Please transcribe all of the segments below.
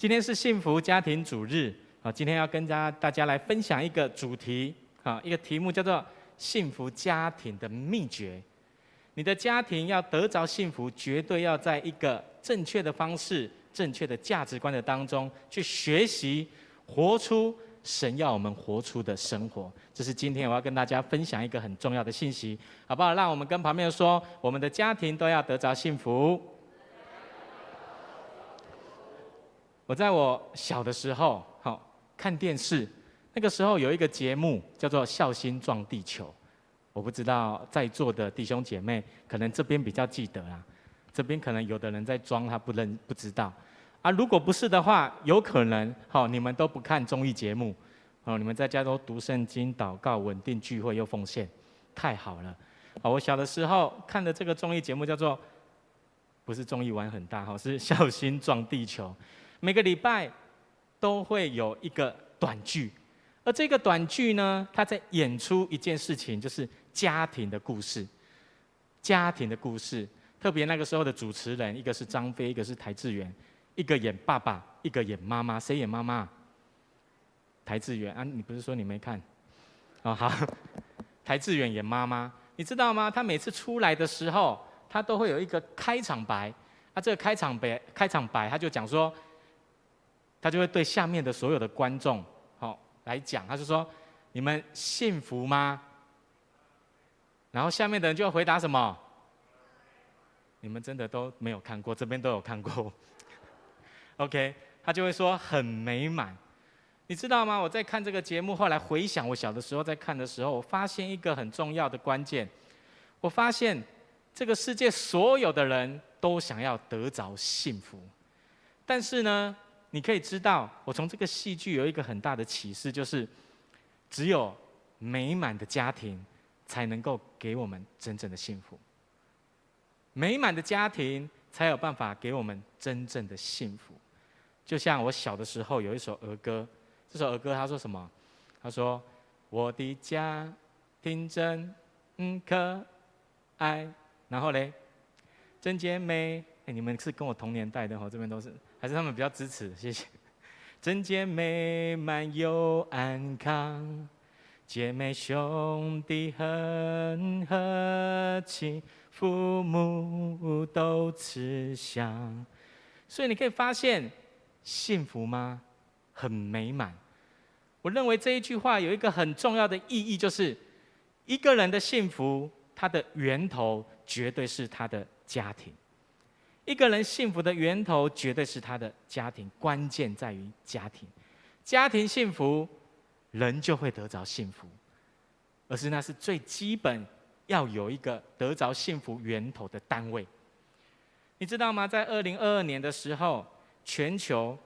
今天是幸福家庭主日啊，今天要跟大家大家来分享一个主题啊，一个题目叫做“幸福家庭的秘诀”。你的家庭要得着幸福，绝对要在一个正确的方式、正确的价值观的当中去学习，活出神要我们活出的生活。这是今天我要跟大家分享一个很重要的信息，好不好？让我们跟旁边说，我们的家庭都要得着幸福。我在我小的时候，好看电视，那个时候有一个节目叫做《孝心撞地球》。我不知道在座的弟兄姐妹，可能这边比较记得啦，这边可能有的人在装，他不认不知道。啊，如果不是的话，有可能，好，你们都不看综艺节目。哦，你们在家都读圣经、祷告、稳定聚会又奉献，太好了。哦，我小的时候看的这个综艺节目叫做，不是综艺玩很大哈，是孝心撞地球。每个礼拜都会有一个短剧，而这个短剧呢，它在演出一件事情，就是家庭的故事。家庭的故事，特别那个时候的主持人，一个是张飞，一个是台志远，一个演爸爸，一个演妈妈，谁演妈妈？台志远啊，你不是说你没看？哦，好，台志远演妈妈，你知道吗？他每次出来的时候，他都会有一个开场白。啊，这个开场白，开场白他就讲说，他就会对下面的所有的观众，好来讲，他就说：你们幸福吗？然后下面的人就会回答什么？你们真的都没有看过，这边都有看过。OK，他就会说很美满。你知道吗？我在看这个节目，后来回想我小的时候在看的时候，我发现一个很重要的关键。我发现这个世界所有的人都想要得着幸福，但是呢，你可以知道，我从这个戏剧有一个很大的启示，就是只有美满的家庭才能够给我们真正的幸福。美满的家庭才有办法给我们真正的幸福。就像我小的时候有一首儿歌。这首儿歌他说什么？他说：“我的家庭真可爱。”然后嘞，真洁美。哎，你们是跟我同年代的哈？这边都是，还是他们比较支持？谢谢。真洁美满又安康，姐妹兄弟很和气，父母都慈祥。所以你可以发现，幸福吗？很美满。我认为这一句话有一个很重要的意义，就是一个人的幸福，它的源头绝对是他的家庭。一个人幸福的源头绝对是他的家庭，关键在于家庭。家庭幸福，人就会得着幸福，而是那是最基本要有一个得着幸福源头的单位。你知道吗？在二零二二年的时候，全球。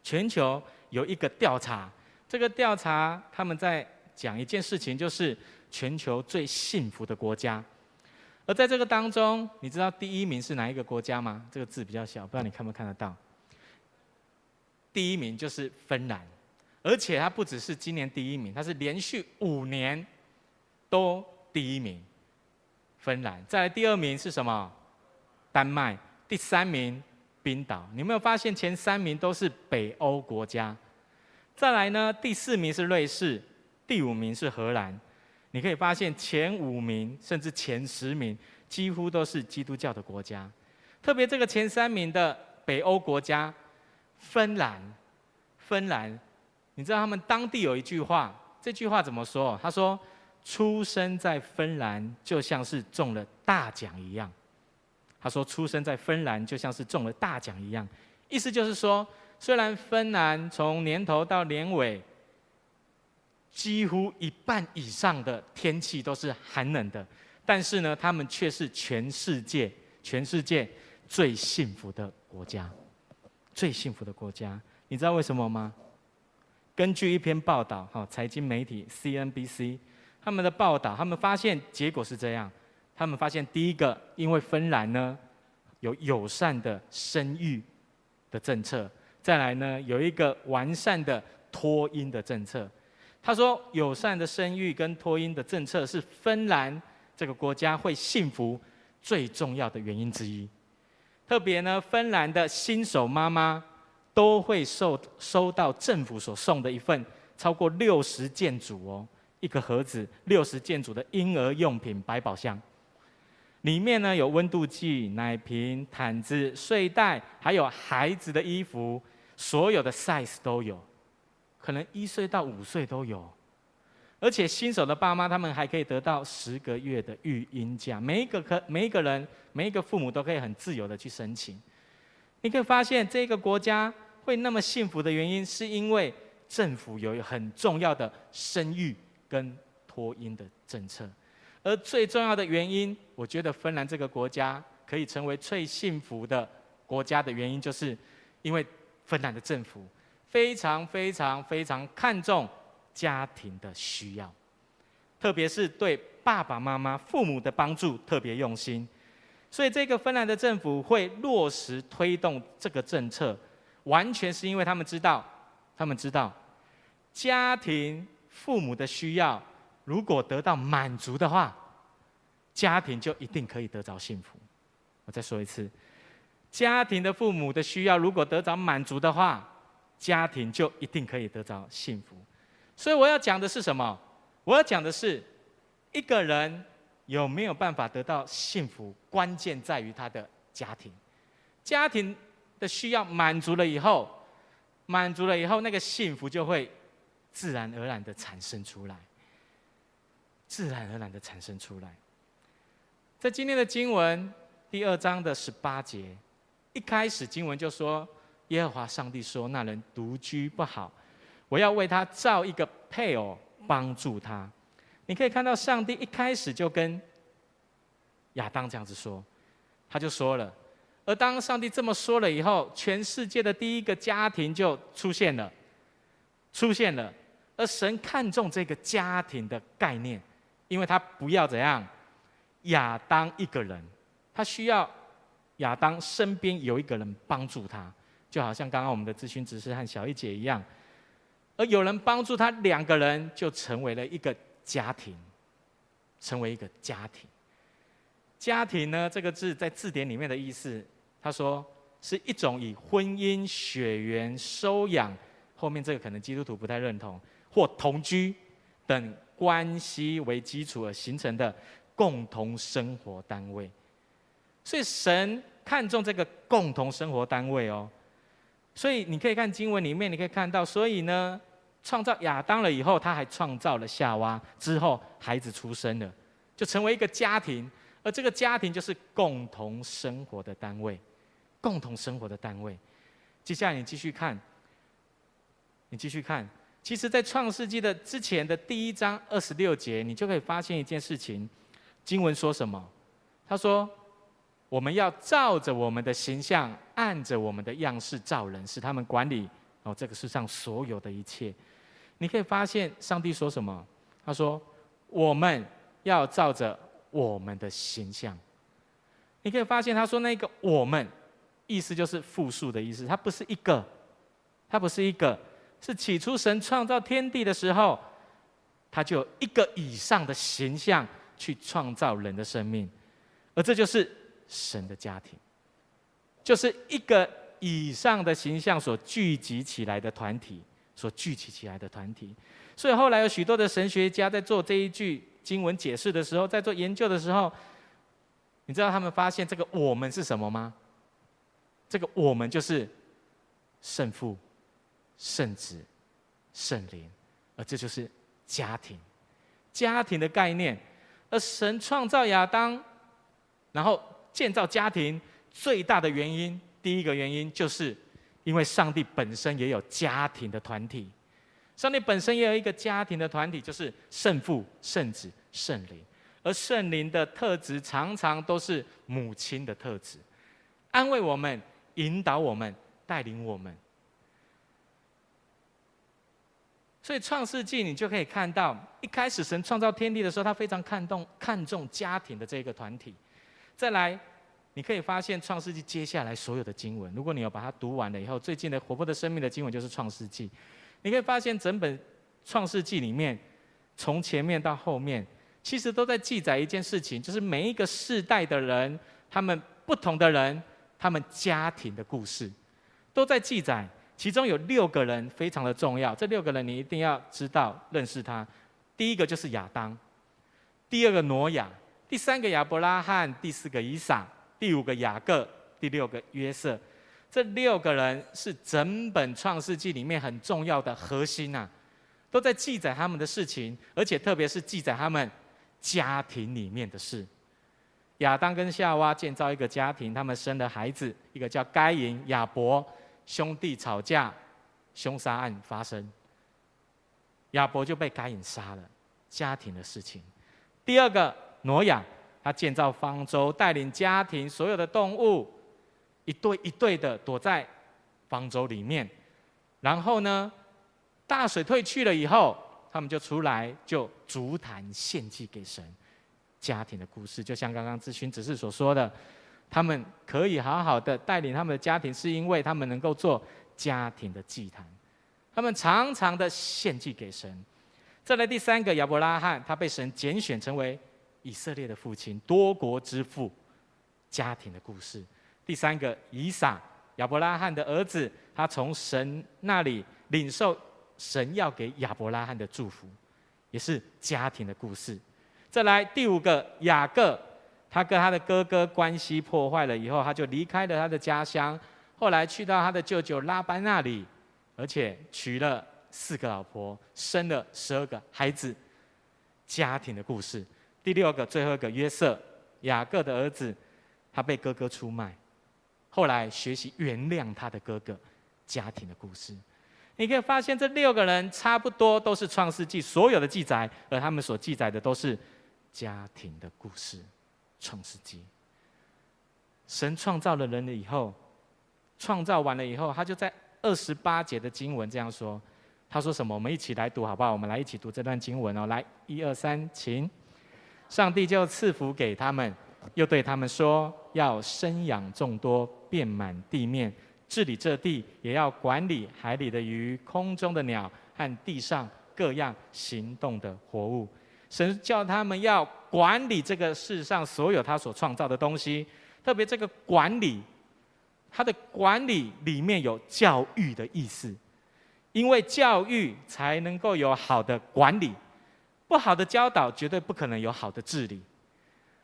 全球有一个调查，这个调查他们在讲一件事情，就是全球最幸福的国家。而在这个当中，你知道第一名是哪一个国家吗？这个字比较小，不知道你看不看得到。第一名就是芬兰，而且它不只是今年第一名，它是连续五年都第一名。芬兰，再来第二名是什么？丹麦，第三名。冰岛，你有没有发现前三名都是北欧国家？再来呢，第四名是瑞士，第五名是荷兰。你可以发现前五名甚至前十名几乎都是基督教的国家。特别这个前三名的北欧国家，芬兰，芬兰，你知道他们当地有一句话，这句话怎么说？他说：“出生在芬兰就像是中了大奖一样。”他说：“出生在芬兰就像是中了大奖一样，意思就是说，虽然芬兰从年头到年尾，几乎一半以上的天气都是寒冷的，但是呢，他们却是全世界全世界最幸福的国家，最幸福的国家。你知道为什么吗？根据一篇报道，哈，财经媒体 CNBC 他们的报道，他们发现结果是这样。”他们发现，第一个，因为芬兰呢有友善的生育的政策，再来呢有一个完善的托婴的政策。他说，友善的生育跟托婴的政策是芬兰这个国家会幸福最重要的原因之一。特别呢，芬兰的新手妈妈都会收收到政府所送的一份超过六十件组哦，一个盒子六十件组的婴儿用品百宝箱，里面呢有温度计、奶瓶、毯子、睡袋，还有孩子的衣服，所有的 size 都有，可能一岁到五岁都有。而且新手的爸妈，他们还可以得到十个月的育婴假，每一个可每一个人每一个父母都可以很自由的去申请。你可以发现，这个国家会那么幸福的原因，是因为政府有很重要的生育跟托婴的政策。而最重要的原因，我觉得芬兰这个国家可以成为最幸福的国家的原因，就是因为芬兰的政府非常非常非常看重。家庭的需要，特别是对爸爸妈妈、父母的帮助特别用心，所以这个芬兰的政府会落实推动这个政策，完全是因为他们知道，他们知道家庭父母的需要如果得到满足的话，家庭就一定可以得着幸福。我再说一次，家庭的父母的需要如果得着满足的话，家庭就一定可以得到幸福。所以我要讲的是什么？我要讲的是，一个人有没有办法得到幸福，关键在于他的家庭。家庭的需要满足了以后，满足了以后，那个幸福就会自然而然的产生出来，自然而然的产生出来。在今天的经文第二章的十八节，一开始经文就说：“耶和华上帝说，那人独居不好。”我要为他造一个配偶，帮助他。你可以看到，上帝一开始就跟亚当这样子说，他就说了。而当上帝这么说了以后，全世界的第一个家庭就出现了，出现了。而神看重这个家庭的概念，因为他不要怎样，亚当一个人，他需要亚当身边有一个人帮助他，就好像刚刚我们的咨询执事和小一姐一样。而有人帮助他，两个人就成为了一个家庭，成为一个家庭。家庭呢，这个字在字典里面的意思，他说是一种以婚姻、血缘、收养，后面这个可能基督徒不太认同，或同居等关系为基础而形成的共同生活单位。所以神看重这个共同生活单位哦。所以你可以看经文里面，你可以看到，所以呢。创造亚当了以后，他还创造了夏娃。之后孩子出生了，就成为一个家庭。而这个家庭就是共同生活的单位，共同生活的单位。接下来你继续看，你继续看。其实，在创世纪的之前的第一章二十六节，你就可以发现一件事情。经文说什么？他说：“我们要照着我们的形象，按着我们的样式造人，使他们管理哦这个世上所有的一切。”你可以发现上帝说什么？他说：“我们要照着我们的形象。”你可以发现他说那个“我们”，意思就是复数的意思。它不是一个，它不是一个，是起初神创造天地的时候，他就有一个以上的形象去创造人的生命，而这就是神的家庭，就是一个以上的形象所聚集起来的团体。所聚集起来的团体，所以后来有许多的神学家在做这一句经文解释的时候，在做研究的时候，你知道他们发现这个“我们”是什么吗？这个“我们”就是圣父、圣子、圣灵，而这就是家庭，家庭的概念。而神创造亚当，然后建造家庭，最大的原因，第一个原因就是。因为上帝本身也有家庭的团体，上帝本身也有一个家庭的团体，就是圣父、圣子、圣灵，而圣灵的特质常常都是母亲的特质，安慰我们、引导我们、带领我们。所以创世纪你就可以看到，一开始神创造天地的时候，他非常看重看重家庭的这个团体，再来。你可以发现《创世纪》接下来所有的经文，如果你有把它读完了以后，最近的活泼的生命的经文就是《创世纪》。你可以发现整本《创世纪》里面，从前面到后面，其实都在记载一件事情，就是每一个世代的人，他们不同的人，他们家庭的故事，都在记载其中有六个人非常的重要，这六个人你一定要知道认识他。第一个就是亚当，第二个挪亚，第三个亚伯拉罕，第四个以撒，第五个雅各，第六个约瑟。这六个人是整本创世纪里面很重要的核心呐、都在记载他们的事情，而且特别是记载他们家庭里面的事。亚当跟夏娃建造一个家庭，他们生了孩子，一个叫该隐、亚伯，兄弟吵架，凶杀案发生，亚伯就被该隐杀了，家庭的事情。第二个挪亚，他建造方舟，带领家庭所有的动物。一对一对的躲在方舟里面，然后呢，大水退去了以后，他们就出来，就足坛献祭给神。家庭的故事，就像刚刚志勋只是所说的，他们可以好好的带领他们的家庭，是因为他们能够做家庭的祭坛，他们常常的献祭给神。再来第三个亚伯拉罕，他被神拣选成为以色列的父亲，多国之父。家庭的故事。第三个以撒，亚伯拉罕的儿子，他从神那里领受神要给亚伯拉罕的祝福，也是家庭的故事。再来第五个雅各，他跟他的哥哥关系破坏了以后，他就离开了他的家乡，后来去到他的舅舅拉班那里，而且娶了四个老婆，生了十二个孩子。家庭的故事。第六个最后一个约瑟，雅各的儿子，他被哥哥出卖。后来学习原谅他的哥哥，家庭的故事，你可以发现这六个人差不多都是创世纪所有的记载，而他们所记载的都是家庭的故事。创世纪，神创造了人了以后，创造完了以后，他就在二十八节的经文这样说：“他说什么？我们一起来读好不好？我们来一起读这段经文哦。来，一二三，请。上帝就赐福给他们。”又对他们说：“要生养众多，遍满地面，治理这地，也要管理海里的鱼、空中的鸟和地上各样行动的活物。”神叫他们要管理这个世上所有他所创造的东西，特别这个管理，他的管理里面有教育的意思，因为教育才能够有好的管理，不好的教导绝对不可能有好的治理。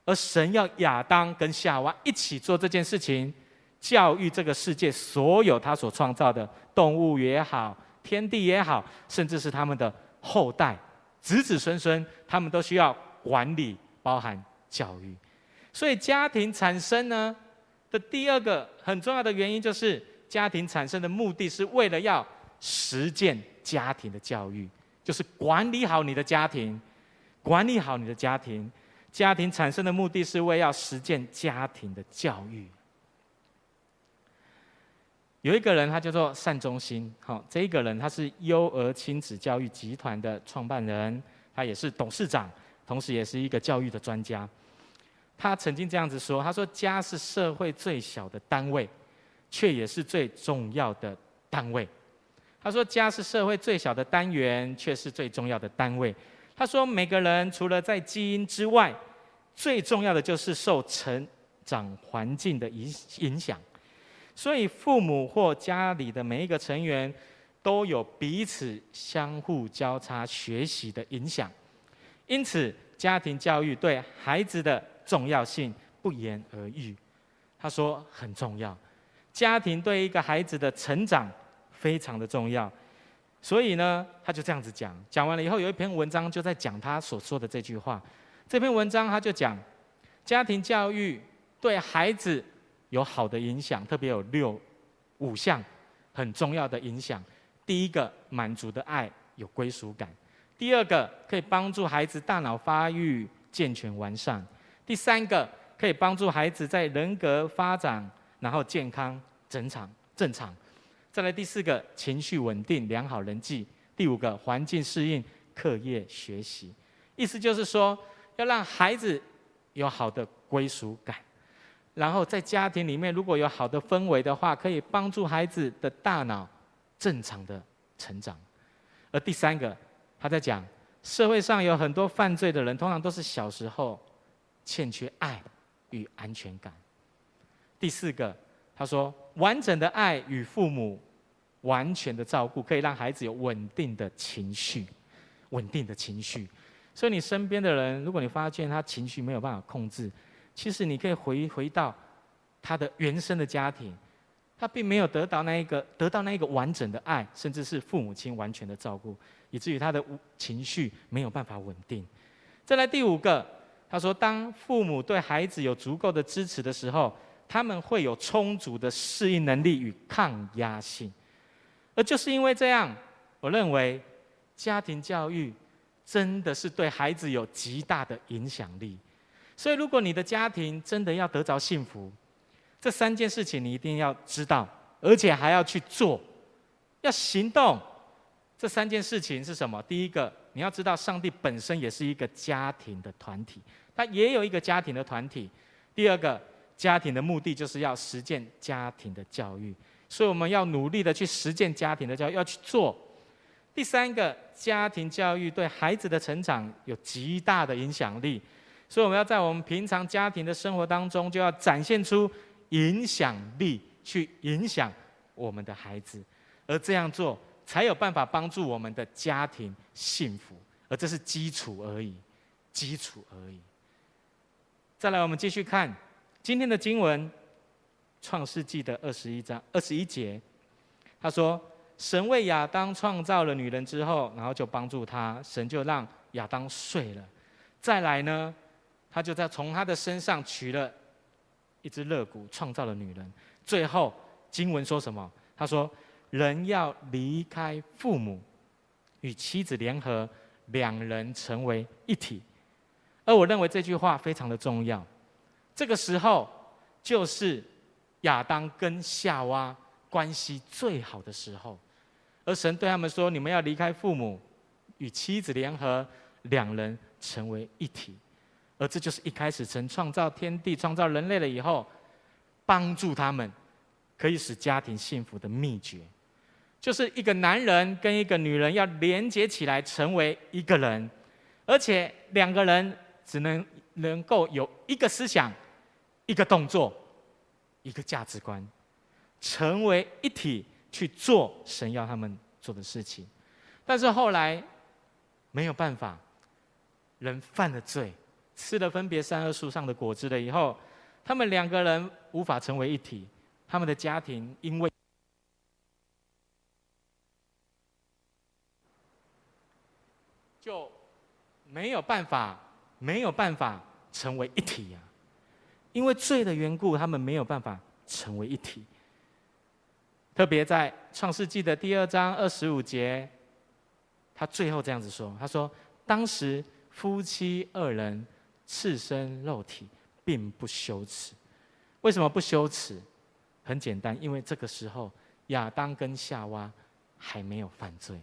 而神要亚当跟夏娃一起做这件事情，教育这个世界所有他所创造的动物也好，天地也好，甚至是他们的后代、子子孙孙，他们都需要管理，包含教育。所以家庭产生呢的第二个很重要的原因，就是家庭产生的目的是为了要实践家庭的教育，就是管理好你的家庭，管理好你的家庭。家庭产生的目的是为要实践家庭的教育。有一个人，他叫做单中心，好，这一个人他是优儿亲子教育集团的创办人，他也是董事长，同时也是一个教育的专家。他曾经这样子说：“他说，家是社会最小的单位，却也是最重要的单位。”他说：“家是社会最小的单元，却是最重要的单位。”他说：“每个人除了在基因之外，最重要的就是受成长环境的影影响。所以，父母或家里的每一个成员都有彼此相互交叉学习的影响。因此，家庭教育对孩子的重要性不言而喻。”他说：“很重要，家庭对一个孩子的成长非常的重要。”所以呢，他就这样子讲。讲完了以后，有一篇文章就在讲他所说的这句话。这篇文章他就讲，家庭教育对孩子有好的影响，特别有六五项很重要的影响。第一个，满足的爱，有归属感；第二个，可以帮助孩子大脑发育健全完善；第三个，可以帮助孩子在人格发展然后健康正常正常。再来第四个，情绪稳定，良好人际；第五个，环境适应，课业学习。意思就是说，要让孩子有好的归属感，然后在家庭里面如果有好的氛围的话，可以帮助孩子的大脑正常的成长。而第三个，他在讲，社会上有很多犯罪的人，通常都是小时候欠缺爱与安全感。第四个。他说：“完整的爱与父母完全的照顾，可以让孩子有稳定的情绪，稳定的情绪。所以你身边的人，如果你发现他情绪没有办法控制，其实你可以回回到他的原生的家庭，他并没有得到那一个得到那一个完整的爱，甚至是父母亲完全的照顾，以至于他的情绪没有办法稳定。再来第五个，他说，当父母对孩子有足够的支持的时候，他们会有充足的适应能力与抗压性。而就是因为这样，我认为家庭教育。真的是对孩子有极大的影响力，所以如果你的家庭真的要得着幸福，这三件事情你一定要知道，而且还要去做，要行动。这三件事情是什么？第一个，你要知道上帝本身也是一个家庭的团体，他也有一个家庭的团体。第二个，家庭的目的就是要实践家庭的教育，所以我们要努力的去实践家庭的教育，要去做。第三个，家庭教育对孩子的成长有极大的影响力，所以我们要在我们平常家庭的生活当中，就要展现出影响力，去影响我们的孩子，而这样做才有办法帮助我们的家庭幸福，而这是基础而已，基础而已。再来，我们继续看今天的经文，《创世纪》的二十一章二十一节，他说。神为亚当创造了女人之后，然后就帮助他，神就让亚当睡了。再来呢，他就在从他的身上取了一只肋骨，创造了女人。最后经文说什么？他说：“人要离开父母，与妻子联合，两人成为一体。”而我认为这句话非常的重要。这个时候就是亚当跟夏娃关系最好的时候。而神对他们说：“你们要离开父母，与妻子联合，两人成为一体。”而这就是一开始神创造天地、创造人类了以后，帮助他们可以使家庭幸福的秘诀，就是一个男人跟一个女人要连接起来成为一个人，而且两个人只能能够有一个思想、一个动作、一个价值观，成为一体。去做神要他们做的事情，但是后来没有办法，人犯了罪，吃了分别善恶树上的果子了以后，他们两个人无法成为一体，他们的家庭因为就没有办法，没有办法成为一体呀，因为罪的缘故，他们没有办法成为一体。特别在创世纪的第二章二十五节，他最后这样子说：“他说，当时夫妻二人赤身肉体，并不羞耻。为什么不羞耻？很简单，因为这个时候亚当跟夏娃还没有犯罪，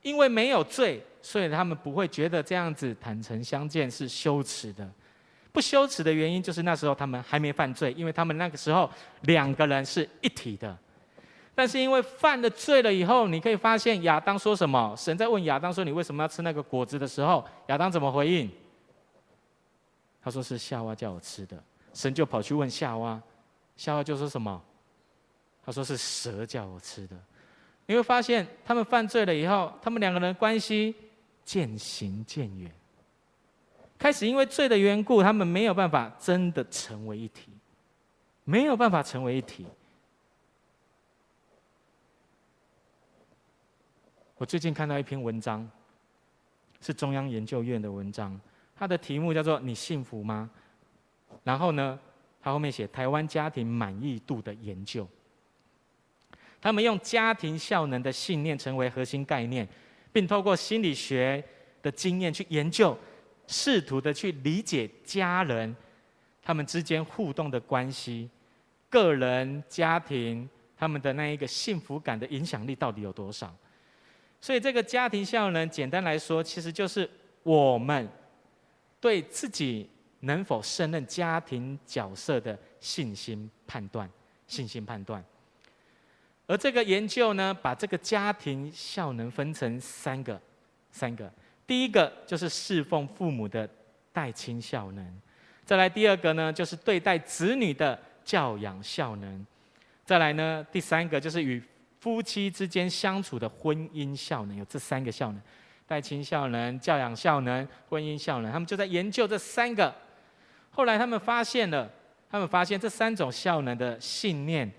因为没有罪，所以他们不会觉得这样子坦诚相见是羞耻的。不羞耻的原因，就是那时候他们还没犯罪，因为他们那个时候两个人是一体的。”但是因为犯了罪了以后，你可以发现亚当说什么？神在问亚当说：“你为什么要吃那个果子的时候？”亚当怎么回应？他说：“是夏娃叫我吃的。”神就跑去问夏娃，夏娃就说什么？他说：“是蛇叫我吃的。”你会发现他们犯罪了以后，他们两个人关系渐行渐远，开始因为罪的缘故，他们没有办法真的成为一体，没有办法成为一体。我最近看到一篇文章，是中央研究院的文章，它的题目叫做“你幸福吗？”然后呢，它后面写台湾家庭满意度的研究。他们用家庭效能的信念成为核心概念，并透过心理学的经验去研究，试图的去理解家人他们之间互动的关系，个人、家庭他们的那一个幸福感的影响力到底有多少。所以，这个家庭效能，简单来说，其实就是我们对自己能否胜任家庭角色的信心判断。信心判断。而这个研究呢，把这个家庭效能分成三个，三个。第一个就是侍奉父母的代亲效能，再来第二个呢，就是对待子女的教养效能，再来呢，第三个就是与夫妻之间相处的婚姻效能，有这三个效能：带亲效能、教养效能、婚姻效能。他们就在研究这三个。后来他们发现了，他们发现这三种效能的信念，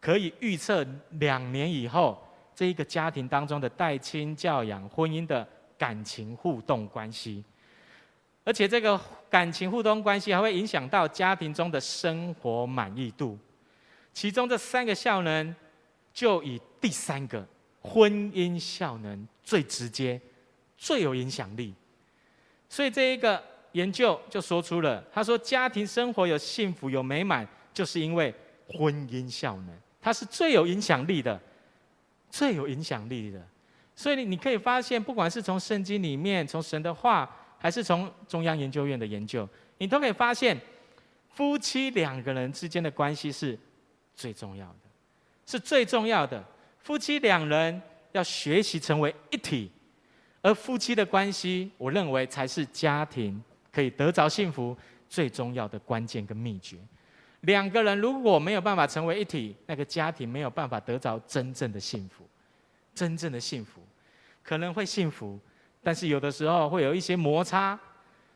可以预测两年以后这一个家庭当中的带亲、教养、婚姻的感情互动关系。而且这个感情互动关系还会影响到家庭中的生活满意度。其中这三个效能，就以第三个婚姻效能最直接、最有影响力。所以这一个研究就说出了，他说家庭生活有幸福有美满，就是因为婚姻效能，它是最有影响力的，最有影响力的。所以你你可以发现，不管是从圣经里面，从神的话。还是从中央研究院的研究，你都可以发现，夫妻两个人之间的关系是最重要的，是最重要的。夫妻两人要学习成为一体，而夫妻的关系，我认为才是家庭可以得着幸福最重要的关键跟秘诀。两个人如果没有办法成为一体，那个家庭没有办法得着真正的幸福，真正的幸福可能会幸福。但是有的时候会有一些摩擦，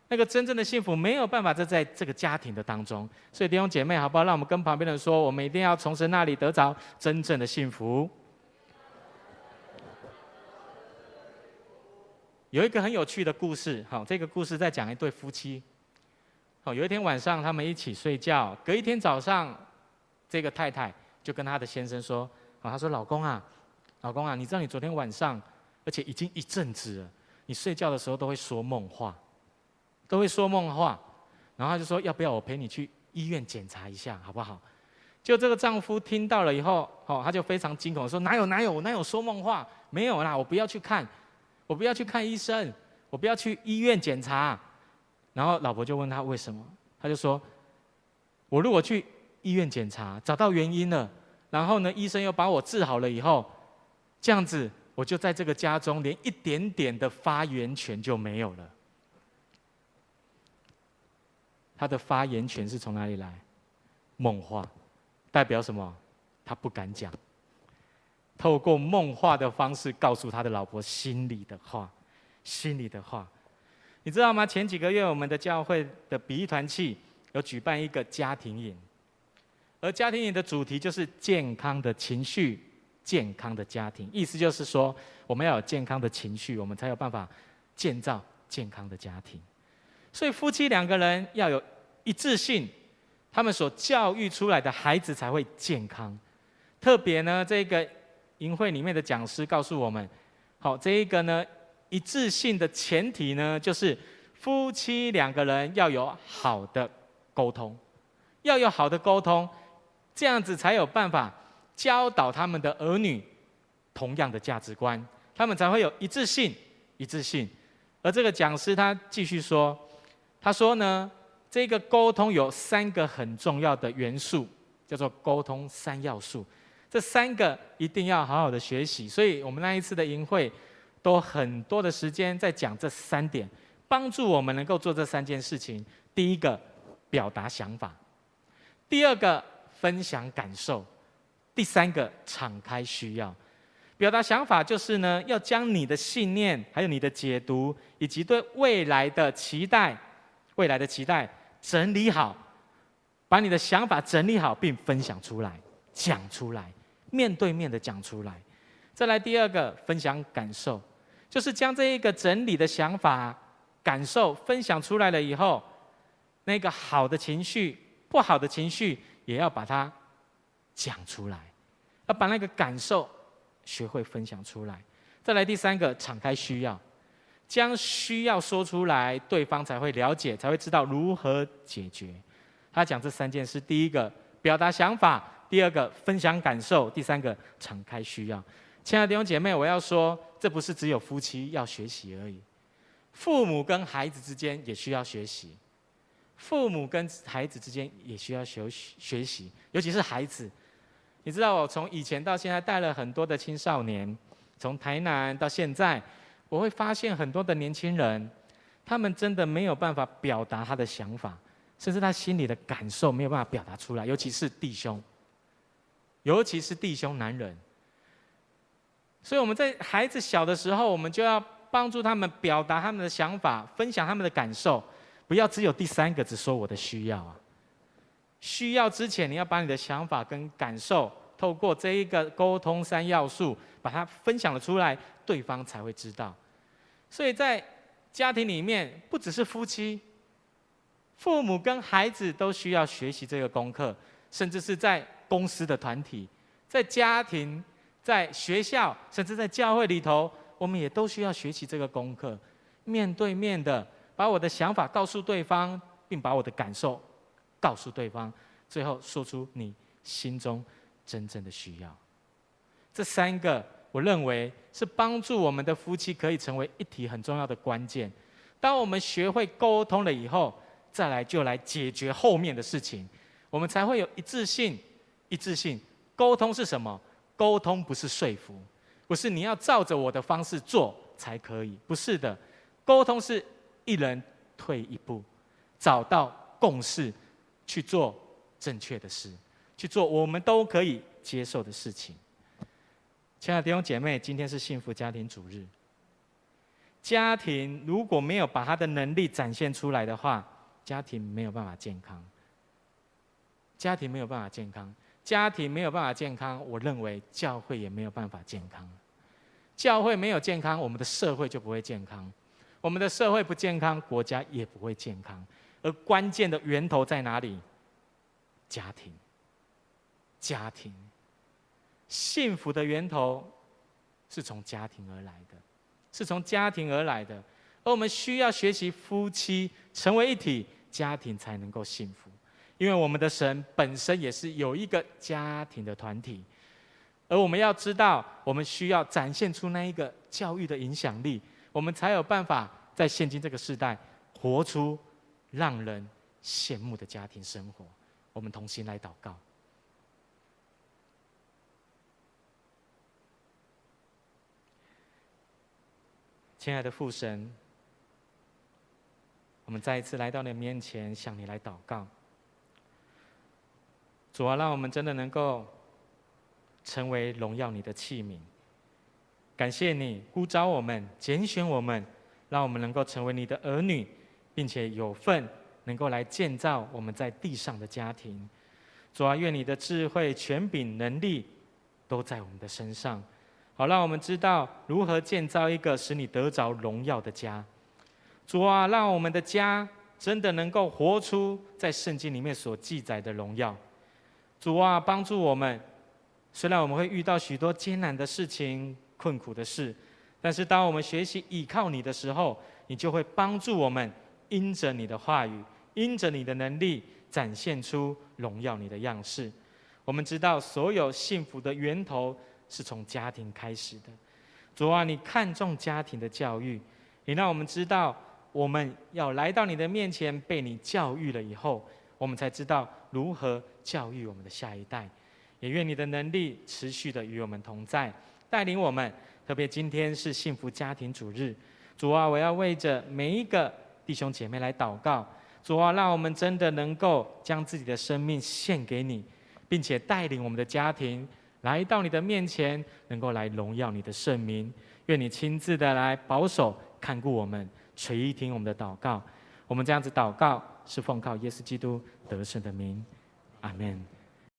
那个真正的幸福没有办法在在这个家庭的当中。所以弟兄姐妹，好不好？让我们跟旁边的人说，我们一定要从神那里得着真正的幸福。有一个很有趣的故事，好，这个故事在讲一对夫妻。好，有一天晚上他们一起睡觉，隔一天早上，这个太太就跟她的先生说：“啊，她说老公啊，老公啊，你知道你昨天晚上，而且已经一阵子了。”你睡觉的时候都会说梦话，都会说梦话，然后他就说要不要我陪你去医院检查一下，好不好？就这个丈夫听到了以后，哦，他就非常惊恐，说哪有哪有我哪有说梦话？没有啦，我不要去看，我不要去看医生，我不要去医院检查。然后老婆就问他为什么，他就说，我如果去医院检查，找到原因了，然后呢，医生又把我治好了以后，这样子。我就在这个家中，连一点点的发言权就没有了。他的发言权是从哪里来？梦话，代表什么？他不敢讲。透过梦话的方式告诉他的老婆心里的话，心里的话。你知道吗？前几个月我们的教会的比喻团契有举办一个家庭营，而家庭营的主题就是健康的情绪。健康的家庭，意思就是说，我们要有健康的情绪，我们才有办法建造健康的家庭。所以夫妻两个人要有一致性，他们所教育出来的孩子才会健康。特别呢，这个营会里面的讲师告诉我们，好，这一个呢一致性的前提呢，就是夫妻两个人要有好的沟通，要有好的沟通，这样子才有办法。教导他们的儿女同样的价值观，他们才会有一致性。一致性。而这个讲师他继续说，他说呢，这个沟通有三个很重要的元素，叫做沟通三要素。这三个一定要好好的学习。所以我们那一次的营会，都很多的时间在讲这三点，帮助我们能够做这三件事情。第一个，表达想法；第二个，分享感受。第三个，敞开需要，表达想法就是呢，要将你的信念、还有你的解读，以及对未来的期待、未来的期待整理好，把你的想法整理好并分享出来、讲出来，面对面的讲出来。再来第二个，分享感受，就是将这一个整理的想法、感受分享出来了以后，那个好的情绪、不好的情绪，也要把它。讲出来，要把那个感受学会分享出来。再来第三个，敞开需要，将需要说出来，对方才会了解，才会知道如何解决。他讲这三件事：第一个，表达想法；第二个，分享感受；第三个，敞开需要。亲爱的弟兄姐妹，我要说，这不是只有夫妻要学习而已，父母跟孩子之间也需要学习。父母跟孩子之间也需要学学习，尤其是孩子。你知道我从以前到现在带了很多的青少年，从台南到现在，我会发现很多的年轻人，他们真的没有办法表达他的想法，甚至他心里的感受没有办法表达出来，尤其是弟兄，尤其是弟兄男人，所以我们在孩子小的时候，我们就要帮助他们表达他们的想法，分享他们的感受，不要只有第三个只说我的需要啊。需要之前，你要把你的想法跟感受，透过这一个沟通三要素，把它分享了出来，对方才会知道。所以在家庭里面，不只是夫妻，父母跟孩子都需要学习这个功课，甚至是在公司的团体，在家庭。在学校，甚至在教会里头，我们也都需要学习这个功课，面对面的把我的想法告诉对方，并把我的感受告诉对方，最后说出你心中真正的需要。这三个，我认为是帮助我们的夫妻可以成为一体很重要的关键。当我们学会沟通了以后，再来就来解决后面的事情，我们才会有一致性。一致性，沟通是什么？沟通不是说服，不是你要照着我的方式做才可以，不是的。沟通是一人退一步，找到共识，去做正确的事，去做我们都可以接受的事情。亲爱的弟兄姐妹，今天是幸福家庭主日。家庭如果没有把他的能力展现出来的话，家庭没有办法健康。家庭没有办法健康。家庭没有办法健康，我认为教会也没有办法健康。教会没有健康，我们的社会就不会健康。我们的社会不健康，国家也不会健康。而关键的源头在哪里？家庭。家庭。幸福的源头是从家庭而来的，是从家庭而来的。而我们需要学习夫妻成为一体，家庭才能够幸福。因为我们的神本身也是有一个家庭的团体，而我们要知道，我们需要展现出那一个教育的影响力，我们才有办法在现今这个时代活出让人羡慕的家庭生活。我们同心来祷告，亲爱的父神，我们再一次来到你面前，向你来祷告。主啊，让我们真的能够成为荣耀你的器皿。感谢你呼召我们、拣选我们，让我们能够成为你的儿女，并且有份能够来建造我们在地上的家庭。主啊，愿你的智慧、权柄、能力都在我们的身上，好让我们知道如何建造一个使你得着荣耀的家。主啊，让我们的家真的能够活出在圣经里面所记载的荣耀。主啊，帮助我们。虽然我们会遇到许多艰难的事情、困苦的事，但是当我们学习倚靠你的时候，你就会帮助我们，因着你的话语，因着你的能力，展现出荣耀你的样式。我们知道，所有幸福的源头是从家庭开始的。主啊，你看重家庭的教育，你让我们知道，我们要来到你的面前，被你教育了以后，我们才知道如何。教育我们的下一代，也愿你的能力持续的与我们同在，带领我们。特别今天是幸福家庭主日，主啊，我要为着每一个弟兄姐妹来祷告。主啊，让我们真的能够将自己的生命献给你，并且带领我们的家庭来到你的面前，能够来荣耀你的圣名。愿你亲自的来保守看顾我们，垂听我们的祷告。我们这样子祷告，是奉靠耶稣基督得胜的名。阿门。